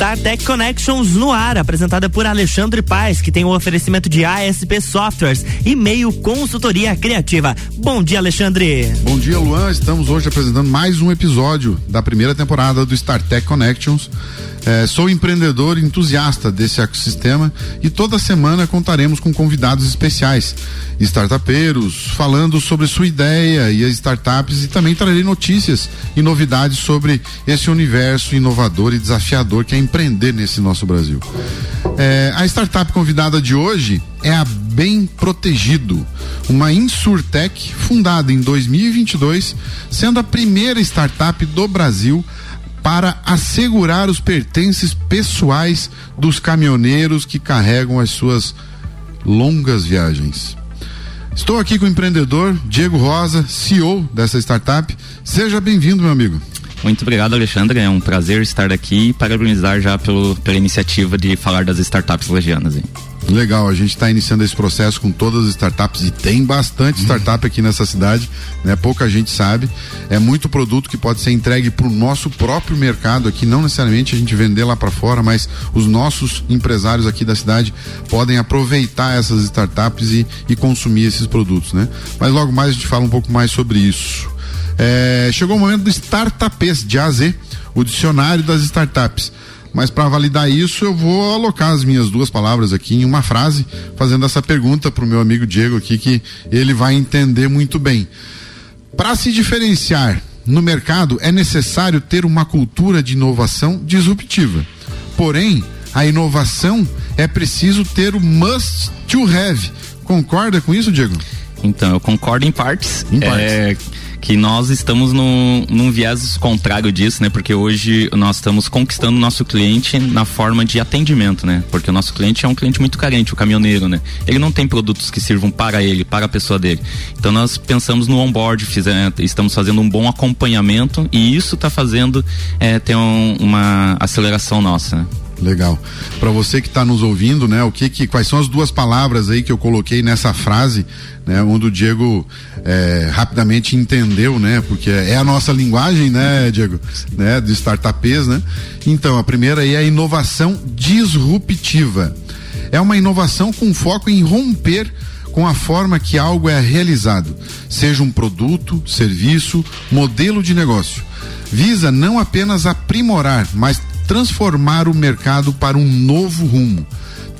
StarTech Connections no ar, apresentada por Alexandre Paes, que tem o oferecimento de ASP Softwares e meio consultoria criativa. Bom dia, Alexandre. Bom dia, Luan. Estamos hoje apresentando mais um episódio da primeira temporada do StarTech Connections. É, sou empreendedor entusiasta desse ecossistema e toda semana contaremos com convidados especiais, startupeiros, falando sobre sua ideia e as startups e também trarei notícias e novidades sobre esse universo inovador e desafiador que é empreender nesse nosso Brasil. É, a startup convidada de hoje é a Bem Protegido, uma insurtech fundada em 2022, sendo a primeira startup do Brasil para assegurar os pertences pessoais dos caminhoneiros que carregam as suas longas viagens. Estou aqui com o empreendedor Diego Rosa, CEO dessa startup. Seja bem-vindo, meu amigo. Muito obrigado, Alexandre. É um prazer estar aqui e parabenizar já pelo, pela iniciativa de falar das startups lagianas. Hein? Legal, a gente está iniciando esse processo com todas as startups e tem bastante uhum. startup aqui nessa cidade, né? Pouca gente sabe. É muito produto que pode ser entregue para o nosso próprio mercado aqui, não necessariamente a gente vender lá para fora, mas os nossos empresários aqui da cidade podem aproveitar essas startups e, e consumir esses produtos, né? Mas logo mais a gente fala um pouco mais sobre isso. É, chegou o momento do Startupês de AZ, o dicionário das startups. Mas para validar isso, eu vou alocar as minhas duas palavras aqui em uma frase, fazendo essa pergunta para o meu amigo Diego aqui, que ele vai entender muito bem. Para se diferenciar no mercado, é necessário ter uma cultura de inovação disruptiva. Porém, a inovação é preciso ter o must to have. Concorda com isso, Diego? Então, eu concordo em partes. Em partes. É que nós estamos num, num viés contrário disso, né? Porque hoje nós estamos conquistando o nosso cliente na forma de atendimento, né? Porque o nosso cliente é um cliente muito carente, o caminhoneiro, né? Ele não tem produtos que sirvam para ele, para a pessoa dele. Então nós pensamos no onboard, fizemos, estamos fazendo um bom acompanhamento e isso está fazendo é, ter um, uma aceleração nossa. Né? Legal. Para você que está nos ouvindo, né, o que, que quais são as duas palavras aí que eu coloquei nessa frase, né, onde o Diego é, rapidamente entendeu, né, porque é a nossa linguagem, né, Diego, né, de startups, né. Então a primeira aí é a inovação disruptiva. É uma inovação com foco em romper com a forma que algo é realizado, seja um produto, serviço, modelo de negócio. Visa não apenas aprimorar, mas transformar o mercado para um novo rumo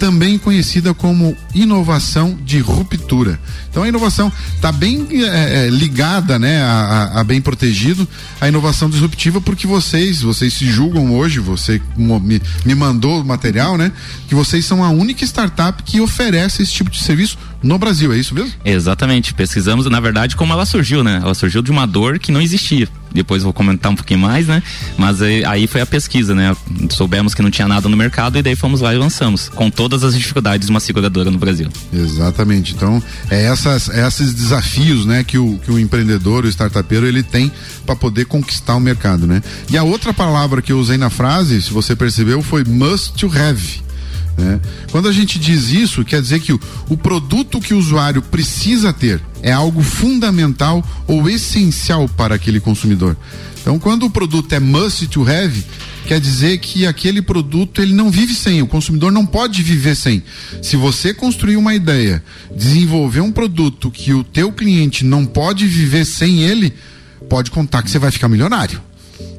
também conhecida como inovação de ruptura. Então a inovação está bem é, é, ligada, né, a, a, bem protegido, a inovação disruptiva, porque vocês, vocês se julgam hoje, você me, me mandou o material, né, que vocês são a única startup que oferece esse tipo de serviço no Brasil, é isso mesmo? Exatamente. Pesquisamos, na verdade, como ela surgiu, né? Ela surgiu de uma dor que não existia. Depois vou comentar um pouquinho mais, né? Mas aí, aí foi a pesquisa, né? Soubemos que não tinha nada no mercado e daí fomos lá e lançamos, com todas as dificuldades de uma seguradora no Brasil. Exatamente. Então, é essas, é esses desafios, né, que o, que o empreendedor, o startupeiro, ele tem para poder conquistar o mercado, né? E a outra palavra que eu usei na frase, se você percebeu, foi must to have né? Quando a gente diz isso, quer dizer que o, o produto que o usuário precisa ter é algo fundamental ou essencial para aquele consumidor. Então, quando o produto é must to have, quer dizer que aquele produto ele não vive sem, o consumidor não pode viver sem. Se você construir uma ideia, desenvolver um produto que o teu cliente não pode viver sem ele, pode contar que você vai ficar milionário.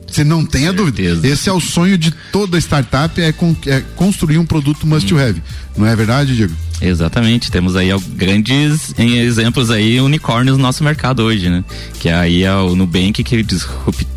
Você não tenha dúvida. Esse é o sonho de toda startup, é, con é construir um produto must hum. have. Não é verdade, Diego? Exatamente, temos aí grandes exemplos aí, unicórnios no nosso mercado hoje, né? Que aí é o Nubank que disruptou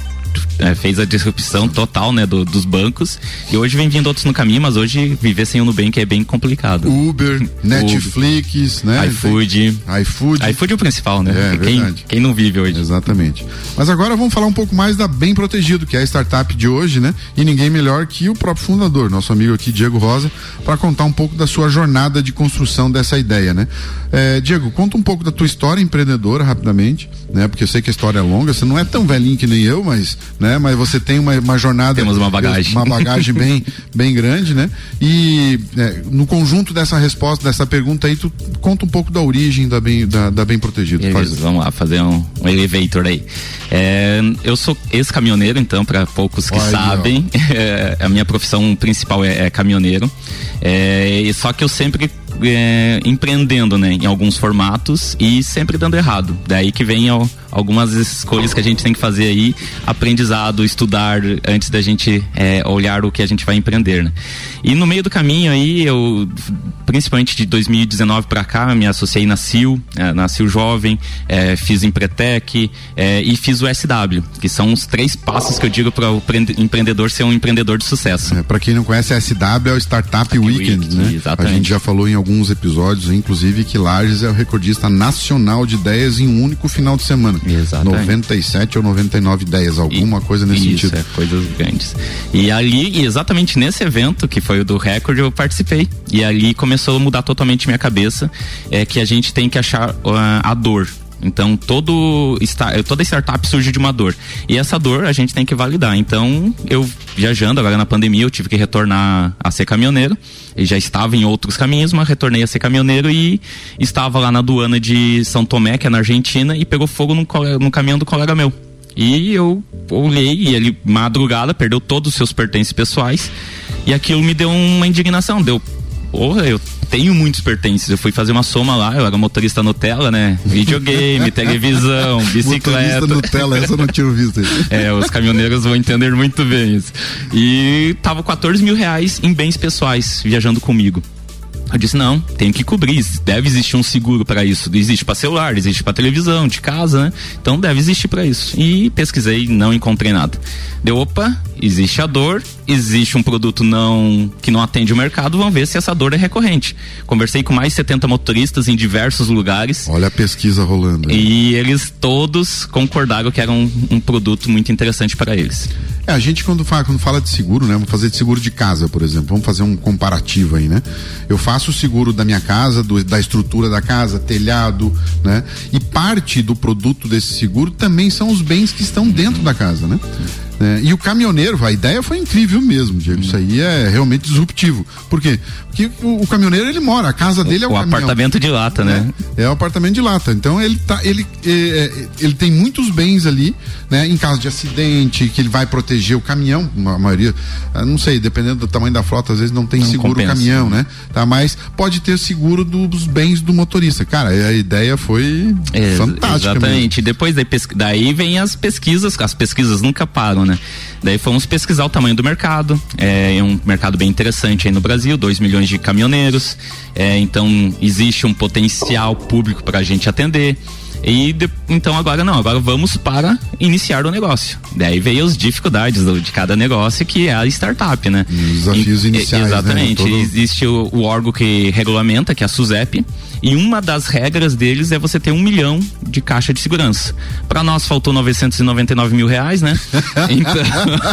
é, fez a disrupção total, né, do, dos bancos. E hoje vem vindo outros no caminho, mas hoje viver sem o Nubank é bem complicado. Uber, Netflix, Uber, né? iFood. iFood. iFood é o principal, né? É, quem, verdade. quem não vive hoje. Exatamente. Mas agora vamos falar um pouco mais da Bem Protegido, que é a startup de hoje, né? E ninguém melhor que o próprio fundador, nosso amigo aqui, Diego Rosa, para contar um pouco da sua jornada de construção dessa ideia, né? É, Diego, conta um pouco da tua história empreendedora rapidamente, né? Porque eu sei que a história é longa, você não é tão velhinho que nem eu, mas né? Mas você tem uma, uma jornada. Temos uma bagagem. Uma bagagem bem, bem grande, né? E é, no conjunto dessa resposta, dessa pergunta aí, tu conta um pouco da origem da Bem, da, da bem Protegido. Faz... Vamos lá, fazer um, um elevator aí. É, eu sou ex-caminhoneiro, então, para poucos que Olha sabem, é, a minha profissão principal é, é caminhoneiro. É, só que eu sempre é, empreendendo, né, em alguns formatos e sempre dando errado. Daí que vem ao, algumas escolhas que a gente tem que fazer aí, aprendizado, estudar antes da gente é, olhar o que a gente vai empreender, né? E no meio do caminho aí, eu, principalmente de 2019 para cá, me associei na CIL, é, na CIL Jovem, é, fiz Empretec é, e fiz o SW, que são os três passos que eu digo para o empreendedor ser um empreendedor de sucesso. É, para quem não conhece, a SW é o Startup Weekend, Weekend, né? Exatamente. A gente já falou em alguns episódios, inclusive, que Lages é o recordista nacional de ideias em um único final de semana. Exatamente. 97 ou 99 ideias, alguma e, coisa nesse isso, sentido. É, coisas grandes. E ali, exatamente nesse evento, que foi o do recorde, eu participei. E ali começou a mudar totalmente minha cabeça, é que a gente tem que achar uh, a dor então todo toda startup surge de uma dor. E essa dor a gente tem que validar. Então, eu viajando agora na pandemia, eu tive que retornar a ser caminhoneiro. E já estava em outros caminhos, mas retornei a ser caminhoneiro e estava lá na aduana de São Tomé, que é na Argentina, e pegou fogo no, no caminhão do colega meu. E eu olhei e ele, madrugada, perdeu todos os seus pertences pessoais. E aquilo me deu uma indignação. Deu, porra, eu tenho muitos pertences. Eu fui fazer uma soma lá, eu era motorista Nutella, né? Videogame, televisão, bicicleta. Motorista Nutella, essa eu não tinha visto. é, os caminhoneiros vão entender muito bem isso. E tava 14 mil reais em bens pessoais viajando comigo. Eu disse, não, tem que cobrir. Deve existir um seguro para isso. Existe para celular, existe para televisão, de casa, né? Então deve existir para isso. E pesquisei, não encontrei nada. Deu, opa, existe a dor, existe um produto não que não atende o mercado, vamos ver se essa dor é recorrente. Conversei com mais de 70 motoristas em diversos lugares. Olha a pesquisa rolando. E eles todos concordaram que era um, um produto muito interessante para eles. É, a gente quando fala, quando fala de seguro, né? Vamos fazer de seguro de casa, por exemplo. Vamos fazer um comparativo aí, né? Eu faço o seguro da minha casa, do, da estrutura da casa, telhado, né? E parte do produto desse seguro também são os bens que estão dentro da casa, né? É, e o caminhoneiro, a ideia foi incrível mesmo, Diego. Isso aí é realmente disruptivo. Por quê? Porque o, o caminhoneiro ele mora, a casa dele é o, o caminhão. apartamento de lata, né? É, é, o apartamento de lata. Então ele tá, ele, é, é, ele tem muitos bens ali, né? Em caso de acidente, que ele vai proteger o caminhão, a maioria, ah, não sei, dependendo do tamanho da frota, às vezes não tem não seguro compensa. o caminhão, né? Tá, mas pode ter seguro dos bens do motorista. Cara, a ideia foi fantástica. Exatamente. Mesmo. Depois daí vem as pesquisas, as pesquisas nunca param, né? Daí fomos pesquisar o tamanho do mercado. É, é um mercado bem interessante aí no Brasil, 2 milhões de caminhoneiros. É, então existe um potencial público para a gente atender. E de, então agora não, agora vamos para iniciar o negócio. Daí veio as dificuldades do, de cada negócio, que é a startup, né? Os desafios e, iniciais. Né? Exatamente. Né? Todo... Existe o, o, órgão que regulamenta, que é a SUSEP, e uma das regras deles é você ter um milhão de caixa de segurança. Para nós faltou 999 mil reais, né? Então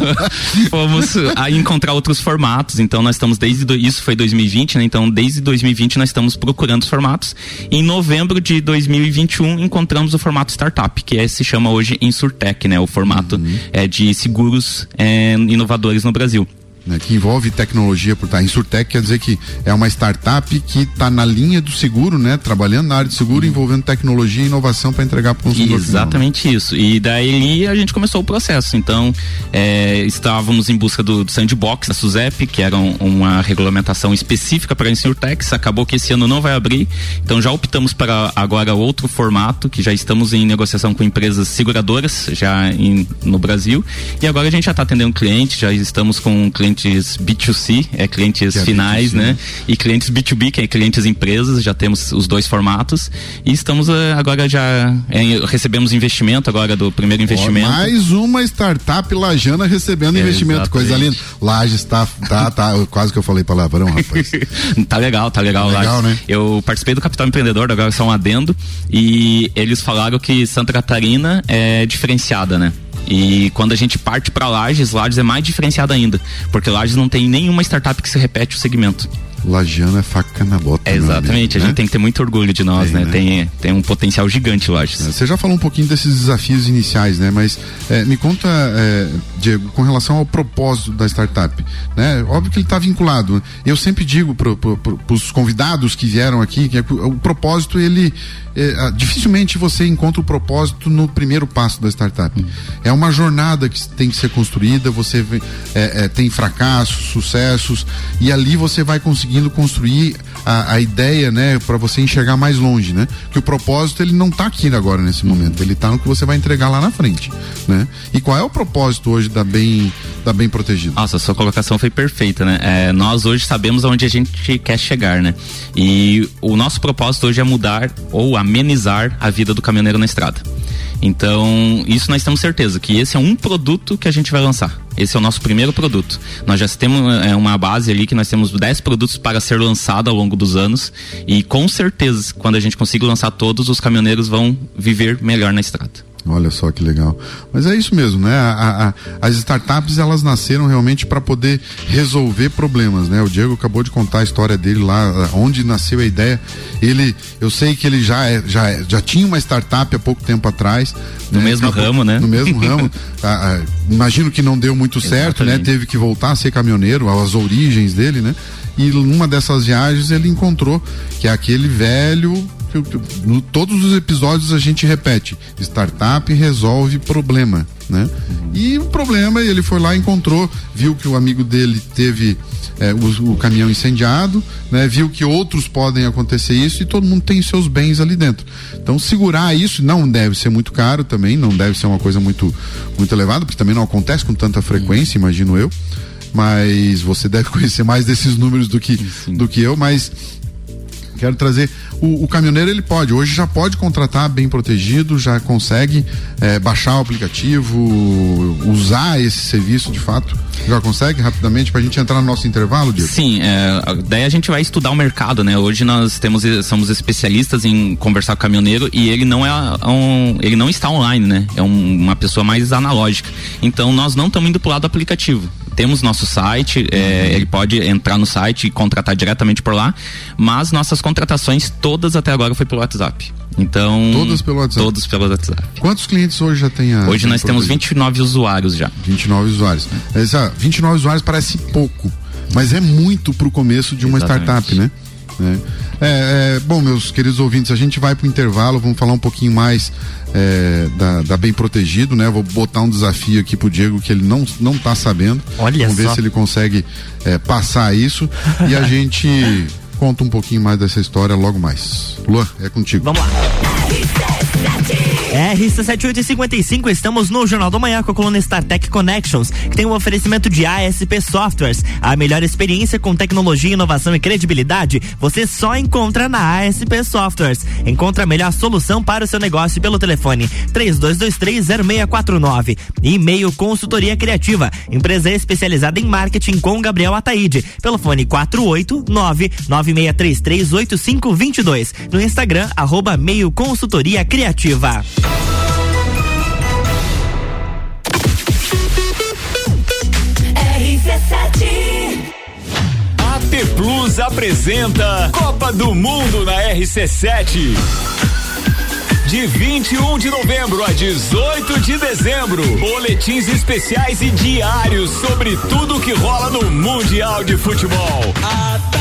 fomos a encontrar outros formatos. Então nós estamos desde do, isso foi 2020, né? Então desde 2020 nós estamos procurando os formatos. Em novembro de 2021 encontramos o formato startup, que é, se chama hoje Insurtech, né? O formato uhum. é, de seguros é, inovadores no Brasil né, que envolve tecnologia por trás. Insurtech quer dizer que é uma startup que está na linha do seguro, né? Trabalhando na área de seguro, uhum. envolvendo tecnologia e inovação para entregar para o consumidor. Exatamente final, né? isso. E daí a gente começou o processo. Então, é, estávamos em busca do, do sandbox da SUSEP, que era um, uma regulamentação específica para a Insurtech. Acabou que esse ano não vai abrir. Então já optamos para agora outro formato, que já estamos em negociação com empresas seguradoras já em, no Brasil. E agora a gente já está atendendo cliente, já estamos com clientes clientes B2C, é clientes é finais, B2C, né? E clientes B2B, que é clientes empresas, já temos os dois formatos. E estamos eh, agora já é, recebemos investimento agora do primeiro investimento. Oh, mais uma startup lajana recebendo é, investimento, exatamente. coisa linda. Laje está, tá, tá, quase que eu falei palavrão, rapaz. tá legal, tá legal. Tá legal, né? Eu participei do Capital Empreendedor, agora só um adendo, e eles falaram que Santa Catarina é diferenciada, né? E quando a gente parte para Lages, Lages é mais diferenciado ainda, porque Lages não tem nenhuma startup que se repete o segmento. Lagiano é faca na bota. É, exatamente, amigo, a gente né? tem que ter muito orgulho de nós, tem, né? né? Tem, tem um potencial gigante, acho. É, você já falou um pouquinho desses desafios iniciais, né? Mas é, me conta, é, Diego, com relação ao propósito da startup, né? Óbvio que ele está vinculado. Eu sempre digo para pro, pro, os convidados que vieram aqui que é o propósito ele é, dificilmente você encontra o propósito no primeiro passo da startup. Hum. É uma jornada que tem que ser construída. Você é, é, tem fracassos, sucessos e ali você vai conseguindo construir a, a ideia, né, para você enxergar mais longe, né? Que o propósito ele não está aqui agora nesse momento. Ele está no que você vai entregar lá na frente, né? E qual é o propósito hoje da bem da bem protegido? Nossa, sua colocação foi perfeita, né? É, nós hoje sabemos aonde a gente quer chegar, né? E o nosso propósito hoje é mudar ou amenizar a vida do caminhoneiro na estrada. Então, isso nós temos certeza que esse é um produto que a gente vai lançar. Esse é o nosso primeiro produto. Nós já temos é, uma base ali que nós temos 10 produtos para ser lançado ao longo dos anos e com certeza, quando a gente conseguir lançar todos, os caminhoneiros vão viver melhor na estrada. Olha só que legal. Mas é isso mesmo, né? A, a, as startups elas nasceram realmente para poder resolver problemas, né? O Diego acabou de contar a história dele lá, onde nasceu a ideia. Ele, eu sei que ele já é, já, é, já tinha uma startup há pouco tempo atrás. No né? mesmo acabou, ramo, né? No mesmo ramo. imagino que não deu muito certo, né? Teve que voltar a ser caminhoneiro, as origens dele, né? E numa dessas viagens ele encontrou que é aquele velho no, todos os episódios a gente repete: startup resolve problema, né? Uhum. E o problema, ele foi lá, encontrou, viu que o amigo dele teve é, o, o, caminhão incendiado, né? Viu que outros podem acontecer isso e todo mundo tem seus bens ali dentro. Então segurar isso não deve ser muito caro também, não deve ser uma coisa muito muito elevada, porque também não acontece com tanta frequência, uhum. imagino eu. Mas você deve conhecer mais desses números do que, do que eu, mas quero trazer o, o, caminhoneiro ele pode, hoje já pode contratar bem protegido, já consegue é, baixar o aplicativo, usar esse serviço de fato. Já consegue rapidamente para a gente entrar no nosso intervalo, Diego? Sim, é, daí a gente vai estudar o mercado, né? Hoje nós temos somos especialistas em conversar com o caminhoneiro e ele não é um, ele não está online, né? É um, uma pessoa mais analógica. Então nós não estamos indo para o lado aplicativo temos nosso site, é, ele pode entrar no site e contratar diretamente por lá, mas nossas contratações todas até agora foi pelo WhatsApp. Então. Todas pelo WhatsApp? Todos pelo WhatsApp. Quantos clientes hoje já tem a. Hoje nós temos 29 usuários já. 29 usuários. Essa, 29 usuários parece pouco, mas é muito pro começo de uma Exatamente. startup, né? É. É, é, bom, meus queridos ouvintes, a gente vai para o intervalo, vamos falar um pouquinho mais é, da, da, Bem Protegido, né? Vou botar um desafio aqui pro Diego que ele não, não tá sabendo. Olha vamos só. ver se ele consegue é, passar isso e a gente conta um pouquinho mais dessa história logo mais. Luan, é contigo. Vamos lá. RC7855, estamos no Jornal do Manhã com a coluna StarTech Connections, que tem um oferecimento de ASP Softwares. A melhor experiência com tecnologia, inovação e credibilidade você só encontra na ASP Softwares. Encontre a melhor solução para o seu negócio pelo telefone 32230649. E-mail consultoria criativa, empresa especializada em marketing com Gabriel Ataíde, pelo fone 48996338522. No Instagram, arroba meio consultoria criativa. AT Plus apresenta Copa do Mundo na RC7. De 21 de novembro a 18 de dezembro, boletins especiais e diários sobre tudo que rola no Mundial de Futebol. A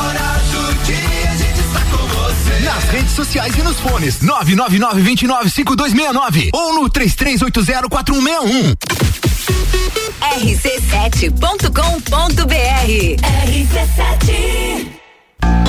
redes sociais e nos fones. 999-295269 ou no 33804161. rc7.com.br RC7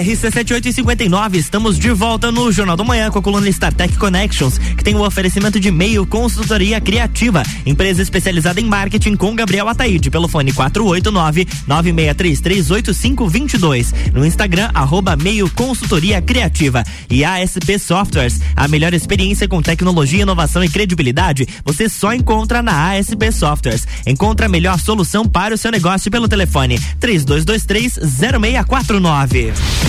RC7859, estamos de volta no Jornal da Manhã com a coluna StarTech Connections, que tem o um oferecimento de meio consultoria criativa, empresa especializada em marketing com Gabriel Ataíde, pelo fone 489 96338522, no Instagram arroba meio consultoria criativa e ASP Softwares, a melhor experiência com tecnologia, inovação e credibilidade, você só encontra na ASP Softwares. Encontra a melhor solução para o seu negócio pelo telefone 3223 0649.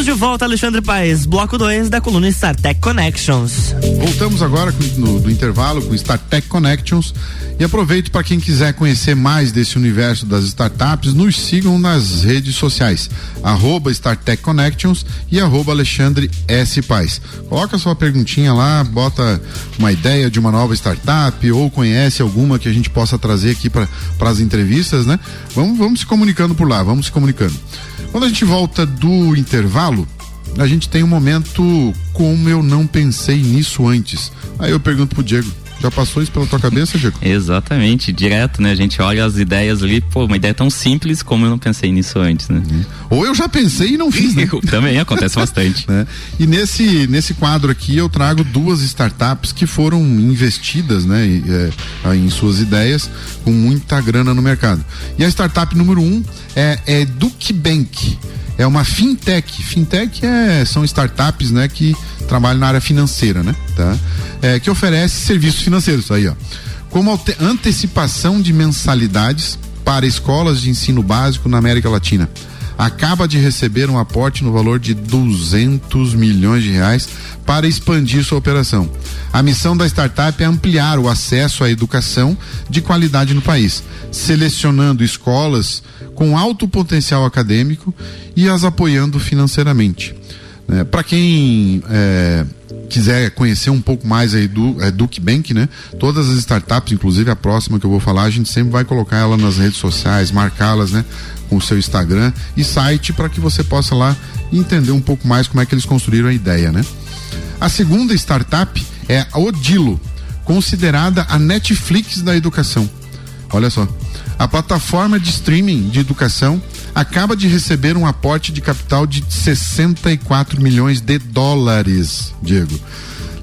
Estamos de volta, Alexandre Paes, bloco 2 da coluna StarTech Connections. Voltamos agora com, no, do intervalo com StarTech Connections e aproveito para quem quiser conhecer mais desse universo das startups, nos sigam nas redes sociais, arroba StarTech Connections e arroba Alexandre S. Paes. Coloca sua perguntinha lá, bota uma ideia de uma nova startup ou conhece alguma que a gente possa trazer aqui para as entrevistas, né? Vamos, vamos se comunicando por lá, vamos se comunicando. Quando a gente volta do intervalo, a gente tem um momento como eu não pensei nisso antes. Aí eu pergunto pro Diego, já passou isso pela tua cabeça, Diego? Exatamente, direto, né? A gente olha as ideias ali, pô, uma ideia tão simples como eu não pensei nisso antes, né? Uhum. Ou eu já pensei e não fiz, né? Também acontece bastante. né? E nesse, nesse quadro aqui eu trago duas startups que foram investidas, né? É, em suas ideias com muita grana no mercado. E a startup número um é, é Duke Bank é uma fintech. Fintech é, são startups, né, que trabalham na área financeira, né, tá? É, que oferece serviços financeiros aí, ó. Como antecipação de mensalidades para escolas de ensino básico na América Latina. Acaba de receber um aporte no valor de 200 milhões de reais para expandir sua operação. A missão da startup é ampliar o acesso à educação de qualidade no país, selecionando escolas com alto potencial acadêmico e as apoiando financeiramente. É, Para quem é, quiser conhecer um pouco mais aí do é, Duke Bank, né? Todas as startups, inclusive a próxima que eu vou falar, a gente sempre vai colocar ela nas redes sociais, marcá-las, né? Com o seu Instagram e site para que você possa lá entender um pouco mais como é que eles construíram a ideia, né? A segunda startup é a Odilo, considerada a Netflix da educação. Olha só. A plataforma de streaming de educação acaba de receber um aporte de capital de 64 milhões de dólares, Diego.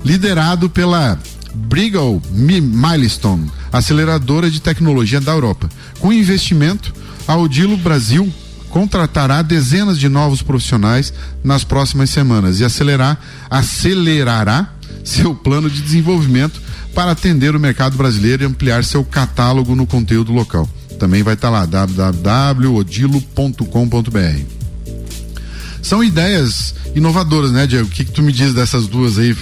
Liderado pela Brigal Milestone, aceleradora de tecnologia da Europa. Com investimento, a Odilo Brasil contratará dezenas de novos profissionais nas próximas semanas e acelerar, acelerará seu plano de desenvolvimento para atender o mercado brasileiro e ampliar seu catálogo no conteúdo local. Também vai estar lá www.odilo.com.br. São ideias inovadoras, né, Diego? O que, que, tu me diz dessas duas aí?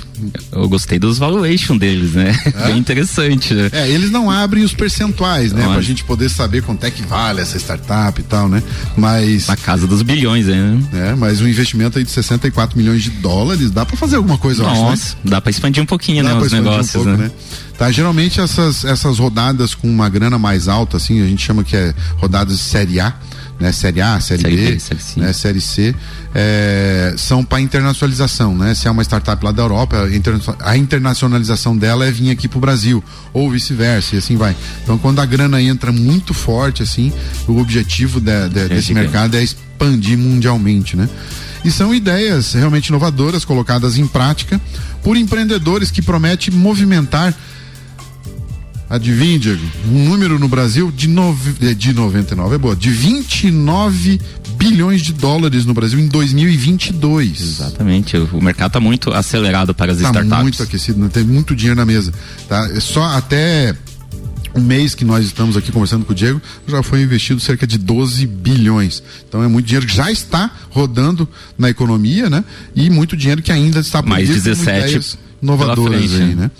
Eu gostei dos valuation deles, né? É? Bem interessante, né? É, eles não abrem os percentuais, né? Não, pra gente poder saber quanto é que vale essa startup e tal, né? Mas. Na casa dos bilhões, né? É, mas um investimento aí de 64 milhões de dólares, dá pra fazer alguma coisa, Nossa, eu acho, né? dá pra expandir um pouquinho, dá né? Os negócios, um pouco, né? né? Tá, geralmente essas, essas rodadas com uma grana mais alta, assim, a gente chama que é rodadas de série A né, série A, série, série B, B série, C. Né, série C, é, são para internacionalização, né? Se é uma startup lá da Europa, a internacionalização dela é vir aqui para o Brasil, ou vice-versa, e assim vai. Então, quando a grana entra muito forte, assim, o objetivo de, de, desse mercado é expandir mundialmente, né? E são ideias realmente inovadoras colocadas em prática por empreendedores que prometem movimentar Adivinha, Diego? Um número no Brasil de, nove, de 99 é boa, de 29 bilhões de dólares no Brasil em 2022. Exatamente. O mercado está muito acelerado para as tá startups. muito aquecido, né? tem muito dinheiro na mesa. Tá? É só até um mês que nós estamos aqui conversando com o Diego, já foi investido cerca de 12 bilhões. Então é muito dinheiro que já está rodando na economia, né? E muito dinheiro que ainda está por Mais 17 inovadoras frente, aí, né? né?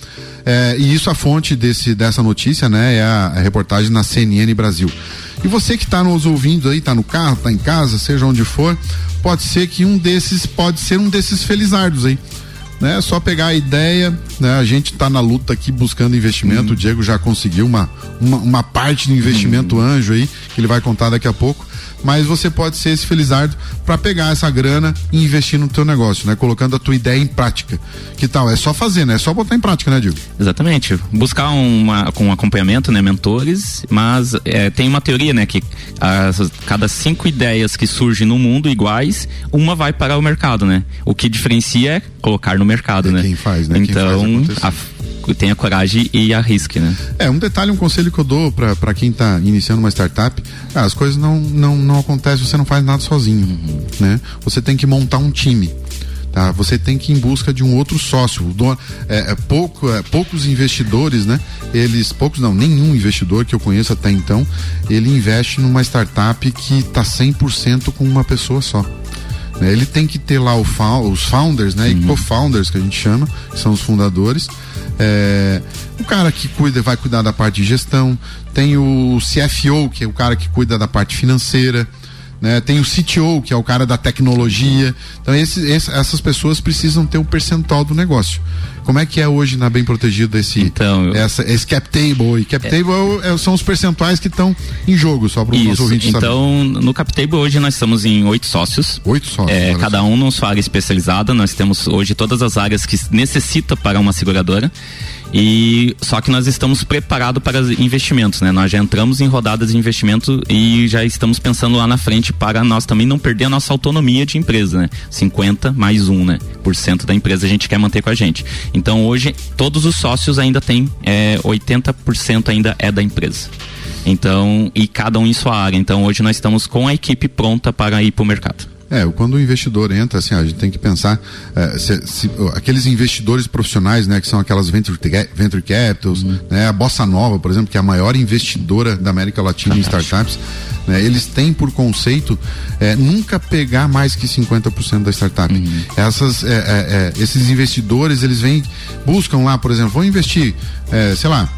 É, e isso a fonte desse, dessa notícia, né? É a, a reportagem na CNN Brasil. E você que está nos ouvindo aí, está no carro, está em casa, seja onde for, pode ser que um desses pode ser um desses felizardos aí. Né? Só pegar a ideia, né? A gente está na luta aqui buscando investimento. Hum. O Diego já conseguiu uma, uma, uma parte do investimento hum. anjo aí, que ele vai contar daqui a pouco mas você pode ser esse felizardo para pegar essa grana e investir no teu negócio, né? Colocando a tua ideia em prática. Que tal? É só fazer, né? É só botar em prática, né, Diego? Exatamente. Buscar uma, com acompanhamento, né? Mentores, mas é, tem uma teoria, né? Que as, cada cinco ideias que surgem no mundo iguais, uma vai para o mercado, né? O que diferencia é colocar no mercado, é né? Quem faz, né? Então, faz tenha coragem e arrisque, né? É, um detalhe, um conselho que eu dou para quem está iniciando uma startup, ah, as coisas não, não, não acontecem, você não faz nada sozinho, né? Você tem que montar um time. Tá? Você tem que ir em busca de um outro sócio. É, é, pouco, é, poucos investidores, né? Eles, poucos não, nenhum investidor que eu conheço até então, ele investe numa startup que está 100% com uma pessoa só. Né? Ele tem que ter lá os founders, né? Uhum. E co-founders que a gente chama, que são os fundadores. É, o cara que cuida, vai cuidar da parte de gestão, tem o CFO, que é o cara que cuida da parte financeira, né? Tem o CTO, que é o cara da tecnologia. Então, esse, esse, essas pessoas precisam ter o um percentual do negócio. Como é que é hoje na Bem Protegido esse, então, eu... essa, esse cap table? E cap é... table é, são os percentuais que estão em jogo, só para o nosso ouvinte então, saber. no cap table hoje nós estamos em oito sócios. Oito sócios. É, cada um na sua área especializada. Nós temos hoje todas as áreas que necessita para uma seguradora. E só que nós estamos preparados para investimentos, né? Nós já entramos em rodadas de investimento e já estamos pensando lá na frente para nós também não perder a nossa autonomia de empresa, né? 50 mais um, né? Por cento da empresa a gente quer manter com a gente. Então hoje todos os sócios ainda têm é, 80% ainda é da empresa. Então, e cada um em sua área. Então hoje nós estamos com a equipe pronta para ir para o mercado. É, quando o investidor entra, assim, a gente tem que pensar é, se, se, aqueles investidores profissionais, né, que são aquelas venture, venture capitals, uhum. né, a Bossa Nova, por exemplo, que é a maior investidora da América Latina em startups, né, eles têm por conceito é, nunca pegar mais que 50% da startup. Uhum. Essas, é, é, é, esses investidores, eles vêm, buscam lá, por exemplo, vão investir, é, sei lá,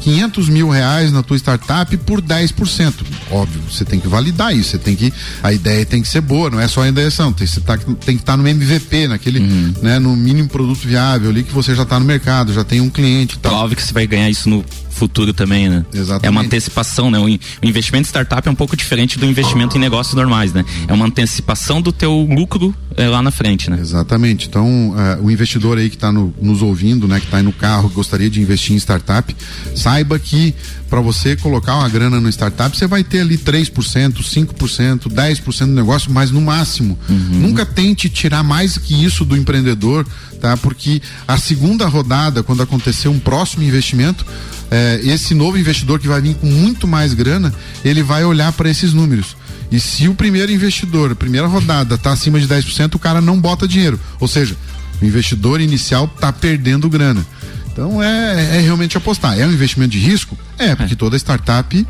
500 mil reais na tua startup por 10%. Óbvio, você tem que validar isso, você tem que, a ideia tem que ser boa, não é só a ideação, tem, você tá, tem que estar tá no MVP, naquele, uhum. né, no mínimo produto viável ali que você já está no mercado, já tem um cliente e tal. Óbvio que você vai ganhar isso no futuro também, né? Exatamente. É uma antecipação, né? O, in, o investimento em startup é um pouco diferente do investimento em negócios normais, né? É uma antecipação do teu lucro é, lá na frente, né? Exatamente. Então, uh, o investidor aí que está no, nos ouvindo, né, que está aí no carro, que gostaria de investir em startup, saiba que para você colocar uma grana no startup, você vai ter ali 3%, 5%, 10% do negócio, mas no máximo. Uhum. Nunca tente tirar mais que isso do empreendedor, tá? Porque a segunda rodada, quando acontecer um próximo investimento, é, esse novo investidor que vai vir com muito mais grana, ele vai olhar para esses números. E se o primeiro investidor, a primeira rodada, está acima de 10%, o cara não bota dinheiro. Ou seja, o investidor inicial está perdendo grana. Então é, é realmente apostar. É um investimento de risco? É, porque toda startup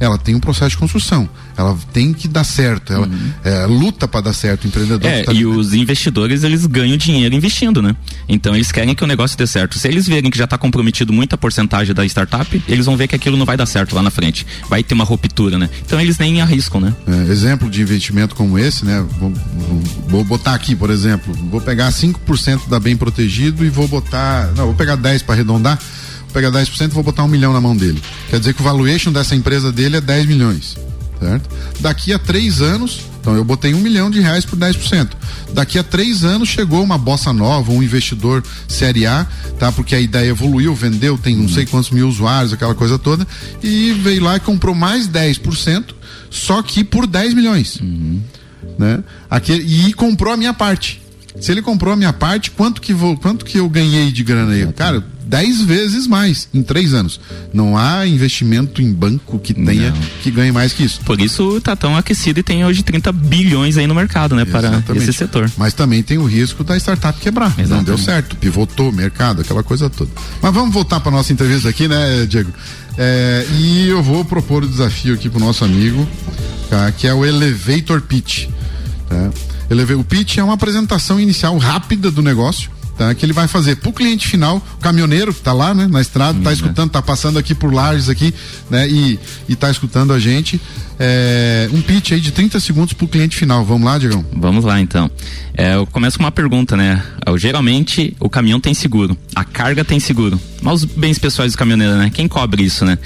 ela tem um processo de construção. Ela tem que dar certo. Ela uhum. é, luta para dar certo. O empreendedor. É, tá e os investidores eles ganham dinheiro investindo, né? Então eles querem que o negócio dê certo. Se eles verem que já está comprometido muita porcentagem da startup, eles vão ver que aquilo não vai dar certo lá na frente. Vai ter uma ruptura, né? Então eles nem arriscam, né? É, exemplo de investimento como esse, né? Vou, vou, botar aqui, por exemplo, vou pegar 5% da bem protegido e vou botar. Não, vou pegar 10 para arredondar pegar 10% e vou botar um milhão na mão dele. Quer dizer que o valuation dessa empresa dele é 10 milhões. Certo? Daqui a três anos, então eu botei um milhão de reais por 10%. Daqui a três anos chegou uma bossa nova, um investidor série A, tá? Porque a ideia evoluiu, vendeu, tem não sei quantos mil usuários, aquela coisa toda, e veio lá e comprou mais 10%, só que por 10 milhões. Uhum. Né? Aquele, e comprou a minha parte. Se ele comprou a minha parte, quanto que, vou, quanto que eu ganhei de grana aí? Cara, 10 vezes mais em três anos. Não há investimento em banco que tenha Não. que ganhe mais que isso. Por isso está tão aquecido e tem hoje 30 bilhões aí no mercado, né? Exatamente. Para esse setor. Mas também tem o risco da startup quebrar. Exatamente. Não deu certo, pivotou o mercado, aquela coisa toda. Mas vamos voltar para nossa entrevista aqui, né, Diego? É, e eu vou propor o desafio aqui pro nosso amigo, tá, que é o Elevator Pitch. Tá? O pitch é uma apresentação inicial rápida do negócio tá? Que ele vai fazer pro cliente final, o caminhoneiro que tá lá, né, na estrada, tá uhum. escutando, tá passando aqui por Lages aqui, né, e, e tá escutando a gente. É, um pitch aí de 30 segundos pro cliente final. Vamos lá, Diegão? Vamos lá, então. É, eu começo com uma pergunta, né? Geralmente o caminhão tem seguro, a carga tem seguro, mas os bens pessoais do caminhoneiro, né? Quem cobre isso, né?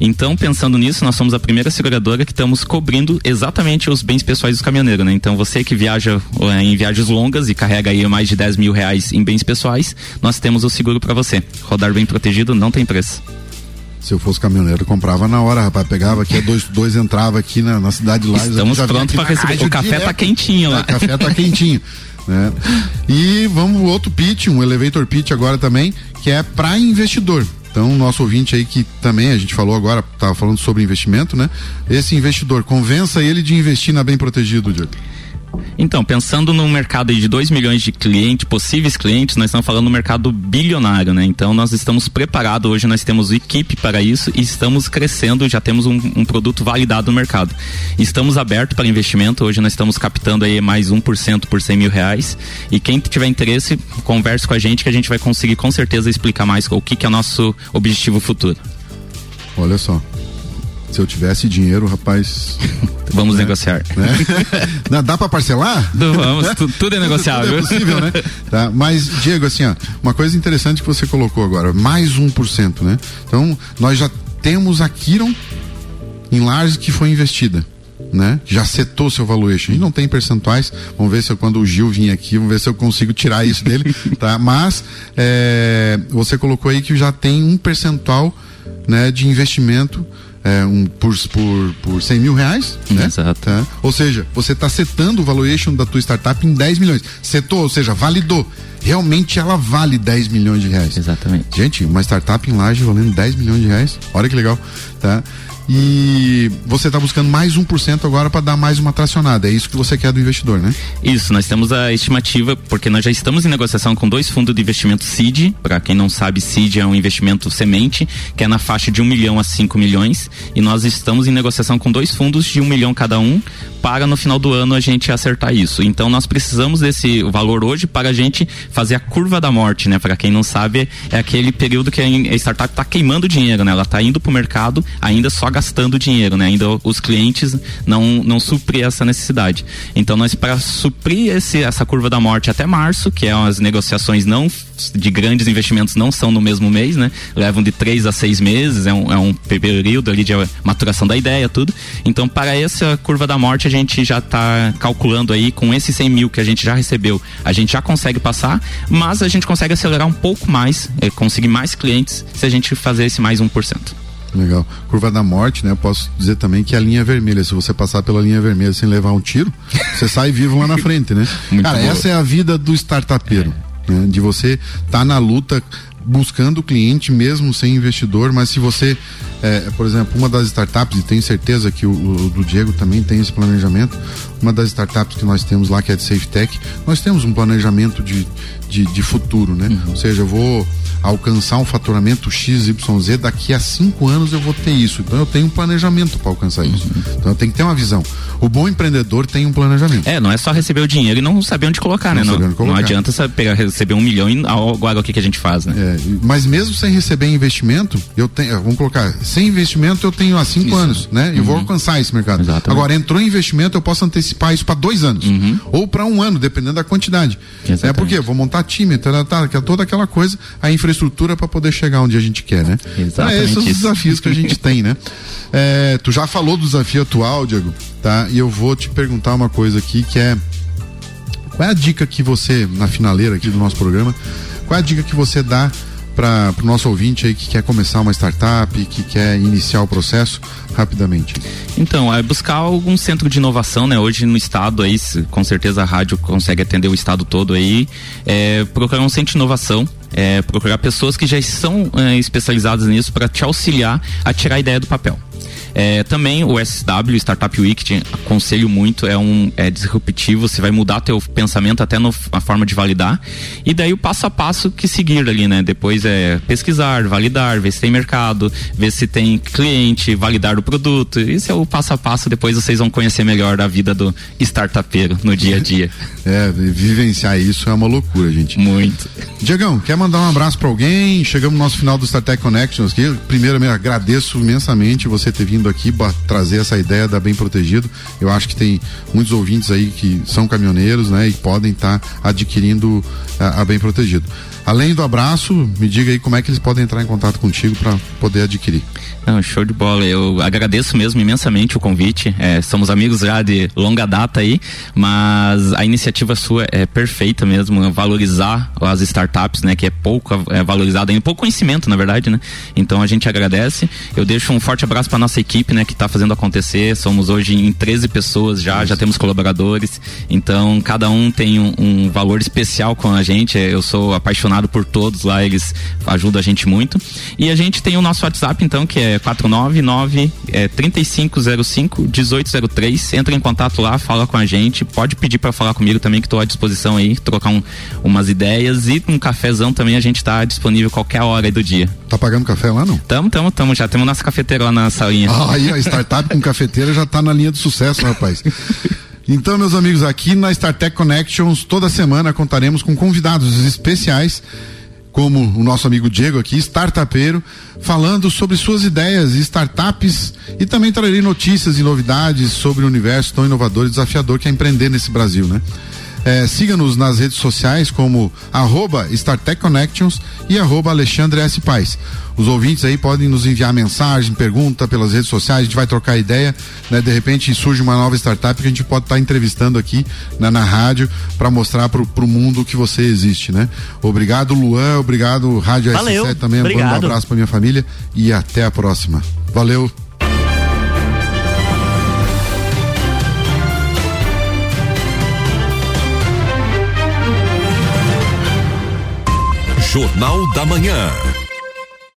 Então, pensando nisso, nós somos a primeira seguradora que estamos cobrindo exatamente os bens pessoais do caminhoneiro, né? Então, você que viaja é, em viagens longas e carrega aí mais de 10 mil reais em bens pessoais, nós temos o seguro para você. Rodar bem protegido não tem preço. Se eu fosse caminhoneiro, comprava na hora, rapaz. Pegava aqui, dois, dois entrava aqui na, na cidade lá. Estamos prontos para receber. O café tá quentinho lá. O café tá quentinho. né? E vamos outro pitch, um elevator pitch agora também, que é para investidor. Então, nosso ouvinte aí que também a gente falou agora, estava falando sobre investimento, né? Esse investidor, convença ele de investir na bem protegido, Diego. Então, pensando no mercado de 2 milhões de clientes, possíveis clientes, nós estamos falando no mercado bilionário, né? Então, nós estamos preparados, hoje nós temos equipe para isso e estamos crescendo, já temos um, um produto validado no mercado. Estamos abertos para investimento, hoje nós estamos captando aí mais 1% por 100 mil reais e quem tiver interesse, converse com a gente que a gente vai conseguir com certeza explicar mais o que, que é o nosso objetivo futuro. Olha só, se eu tivesse dinheiro, rapaz. Vamos né? negociar. Né? Dá para parcelar? Vamos, tu, tudo é negociável. tudo é possível, né? Tá, mas, Diego, assim, ó, uma coisa interessante que você colocou agora, mais 1%, né? Então, nós já temos a Kiron em Lars que foi investida. Né? Já setou seu valuation. A gente não tem percentuais. Vamos ver se eu, quando o Gil vir aqui, vamos ver se eu consigo tirar isso dele, tá? Mas é, você colocou aí que já tem um percentual, né, de investimento é, um, por, por, por 100 mil reais, né? Exato. Tá? Ou seja, você está setando o valuation da tua startup em 10 milhões. Setou, ou seja, validou. Realmente ela vale 10 milhões de reais. Exatamente. Gente, uma startup em laje valendo 10 milhões de reais. Olha que legal. Tá? E você está buscando mais 1% agora para dar mais uma tracionada. É isso que você quer do investidor, né? Isso, nós temos a estimativa, porque nós já estamos em negociação com dois fundos de investimento CID. Para quem não sabe, CID é um investimento semente, que é na faixa de 1 milhão a 5 milhões. E nós estamos em negociação com dois fundos de 1 milhão cada um, para no final do ano a gente acertar isso. Então nós precisamos desse valor hoje para a gente fazer a curva da morte, né? Para quem não sabe, é aquele período que a startup está queimando dinheiro, né? Ela está indo para o mercado ainda só gastando dinheiro, né? Ainda os clientes não não suprem essa necessidade. Então nós para suprir esse, essa curva da morte até março, que é as negociações não de grandes investimentos não são no mesmo mês, né? Levam de três a seis meses, é um, é um período ali de maturação da ideia, tudo. Então, para essa curva da morte, a gente já está calculando aí, com esses 100 mil que a gente já recebeu, a gente já consegue passar, mas a gente consegue acelerar um pouco mais, é, conseguir mais clientes se a gente fazer esse mais 1%. Legal. Curva da morte, né? Eu posso dizer também que é a linha vermelha. Se você passar pela linha vermelha sem levar um tiro, você sai vivo lá na frente, né? Muito Cara, boa. essa é a vida do startupeiro. É né? De você estar tá na luta buscando o cliente mesmo sem investidor, mas se você, é, por exemplo, uma das startups, e tenho certeza que o, o, do Diego também tem esse planejamento, uma das startups que nós temos lá, que é de SafeTech, nós temos um planejamento de, de, de futuro, né? Uhum. Ou seja, eu vou alcançar um faturamento XYZ, daqui a cinco anos eu vou ter isso. Então eu tenho um planejamento para alcançar isso. Uhum. Então eu tenho que ter uma visão. O bom empreendedor tem um planejamento. É, não é só receber o dinheiro e não saber onde colocar, não né? Não, colocar. não adianta você pegar, receber um milhão e agora o que, que a gente faz, né? É, mas mesmo sem receber investimento, eu tenho, vamos colocar, sem investimento eu tenho há cinco isso. anos, né? E uhum. vou alcançar esse mercado. Exatamente. Agora entrou investimento, eu posso antecipar isso para dois anos uhum. ou para um ano, dependendo da quantidade. Exatamente. É porque vou montar time, tá, tá, toda aquela coisa, a infraestrutura para poder chegar onde a gente quer, né? Exatamente. Então, é esses os desafios que a gente tem, né? É, tu já falou do desafio atual, Diego, tá? E eu vou te perguntar uma coisa aqui que é qual é a dica que você na finaleira aqui do nosso programa, qual é a dica que você dá para o nosso ouvinte aí que quer começar uma startup, que quer iniciar o processo rapidamente? Então, é buscar algum centro de inovação, né? Hoje no estado aí, com certeza a rádio consegue atender o estado todo aí, é, procurar um centro de inovação, é, procurar pessoas que já são é, especializadas nisso para te auxiliar a tirar a ideia do papel. É, também o SW, Startup Week, te aconselho muito, é um é disruptivo, você vai mudar teu pensamento até no, a forma de validar. E daí o passo a passo que seguir ali, né? Depois é pesquisar, validar, ver se tem mercado, ver se tem cliente, validar o produto. Esse é o passo a passo, depois vocês vão conhecer melhor a vida do startupeiro no dia a dia. É, vivenciar isso é uma loucura, gente. Muito. Diegão, quer mandar um abraço para alguém? Chegamos no nosso final do StarTech Connections aqui. Primeiro, eu agradeço imensamente você ter vindo aqui trazer essa ideia da Bem Protegido. Eu acho que tem muitos ouvintes aí que são caminhoneiros, né, e podem estar tá adquirindo a, a Bem Protegido. Além do abraço, me diga aí como é que eles podem entrar em contato contigo para poder adquirir. Não, show de bola. Eu agradeço mesmo imensamente o convite. É, somos amigos já de longa data aí, mas a iniciativa sua é perfeita mesmo, valorizar as startups, né, que é pouco é, valorizada, em pouco conhecimento, na verdade, né? Então a gente agradece. Eu deixo um forte abraço para nossa equipe, né, que está fazendo acontecer. Somos hoje em 13 pessoas já, já temos colaboradores. Então cada um tem um, um valor especial com a gente. Eu sou apaixonado por todos lá, eles ajudam a gente muito. E a gente tem o nosso WhatsApp, então, que é 499 é, 3505 1803. Entra em contato lá, fala com a gente. Pode pedir para falar comigo também, que estou à disposição aí, trocar um, umas ideias. E um cafezão também a gente está disponível qualquer hora do dia. Tá pagando café lá, não? Tamo, tamo, tamo. Já temos nossa cafeteira lá na salinha. Ah, aí a startup com cafeteira já tá na linha do sucesso, rapaz. Então, meus amigos, aqui na StarTech Connections, toda semana contaremos com convidados especiais como o nosso amigo Diego aqui, startupeiro, falando sobre suas ideias e startups e também trarei notícias e novidades sobre o universo tão inovador e desafiador que é empreender nesse Brasil, né? É, Siga-nos nas redes sociais como arroba StarTech Connections e arroba Alexandre S. Paz. Os ouvintes aí podem nos enviar mensagem, pergunta pelas redes sociais, a gente vai trocar ideia, né? De repente surge uma nova startup que a gente pode estar tá entrevistando aqui né, na rádio para mostrar para o mundo que você existe, né? Obrigado, Luan, obrigado, Rádio Valeu, S7 também, obrigado. um abraço para minha família e até a próxima. Valeu. Jornal da Manhã.